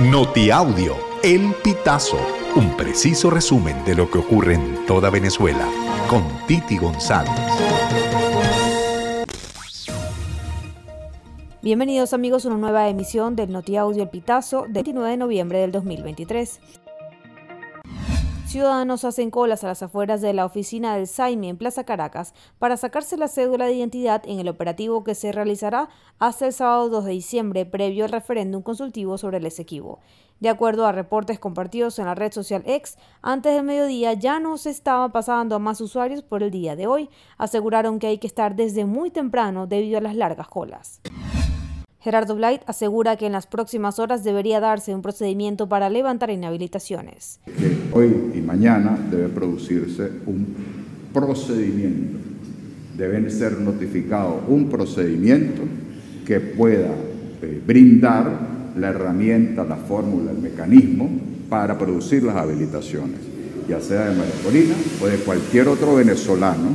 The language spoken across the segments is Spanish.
Notiaudio, El Pitazo, un preciso resumen de lo que ocurre en toda Venezuela, con Titi González. Bienvenidos amigos a una nueva emisión del Notiaudio El Pitazo del 29 de noviembre del 2023. Ciudadanos hacen colas a las afueras de la oficina del SAIMI en Plaza Caracas para sacarse la cédula de identidad en el operativo que se realizará hasta el sábado 2 de diciembre, previo al referéndum consultivo sobre el Esequibo. De acuerdo a reportes compartidos en la red social X, antes del mediodía ya no se estaba pasando a más usuarios por el día de hoy. Aseguraron que hay que estar desde muy temprano debido a las largas colas. Gerardo Blight asegura que en las próximas horas debería darse un procedimiento para levantar inhabilitaciones. hoy y mañana debe producirse un procedimiento. Deben ser notificados un procedimiento que pueda eh, brindar la herramienta, la fórmula, el mecanismo para producir las habilitaciones, ya sea de María Corina o de cualquier otro venezolano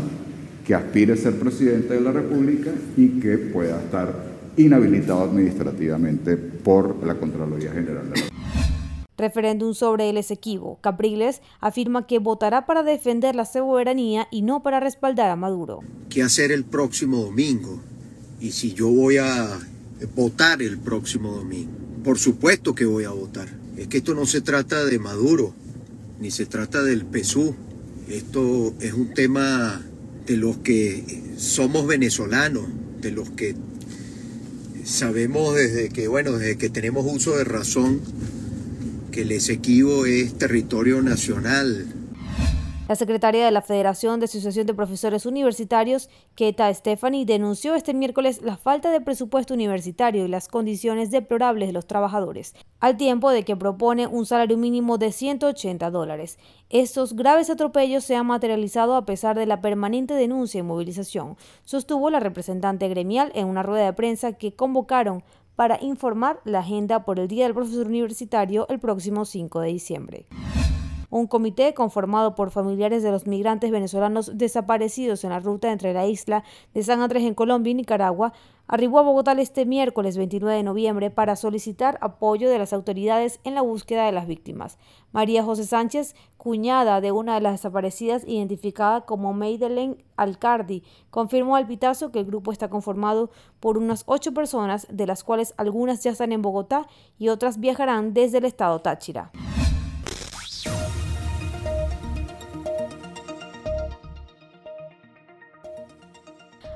que aspire a ser presidente de la República y que pueda estar inhabilitado administrativamente por la Contraloría General de la Referéndum sobre el Esequibo. Capriles afirma que votará para defender la soberanía y no para respaldar a Maduro. ¿Qué hacer el próximo domingo? Y si yo voy a votar el próximo domingo. Por supuesto que voy a votar. Es que esto no se trata de Maduro, ni se trata del PSU. Esto es un tema de los que somos venezolanos, de los que sabemos desde que, bueno, desde que tenemos uso de razón que el Esequibo es territorio nacional, la secretaria de la Federación de Asociación de Profesores Universitarios, Keta Stephanie, denunció este miércoles la falta de presupuesto universitario y las condiciones deplorables de los trabajadores, al tiempo de que propone un salario mínimo de 180 dólares. Estos graves atropellos se han materializado a pesar de la permanente denuncia y movilización, sostuvo la representante gremial en una rueda de prensa que convocaron para informar la agenda por el Día del Profesor Universitario el próximo 5 de diciembre. Un comité conformado por familiares de los migrantes venezolanos desaparecidos en la ruta entre la isla de San Andrés en Colombia y Nicaragua arribó a Bogotá este miércoles 29 de noviembre para solicitar apoyo de las autoridades en la búsqueda de las víctimas. María José Sánchez, cuñada de una de las desaparecidas identificada como Madeleine Alcardi, confirmó al Pitazo que el grupo está conformado por unas ocho personas, de las cuales algunas ya están en Bogotá y otras viajarán desde el estado Táchira.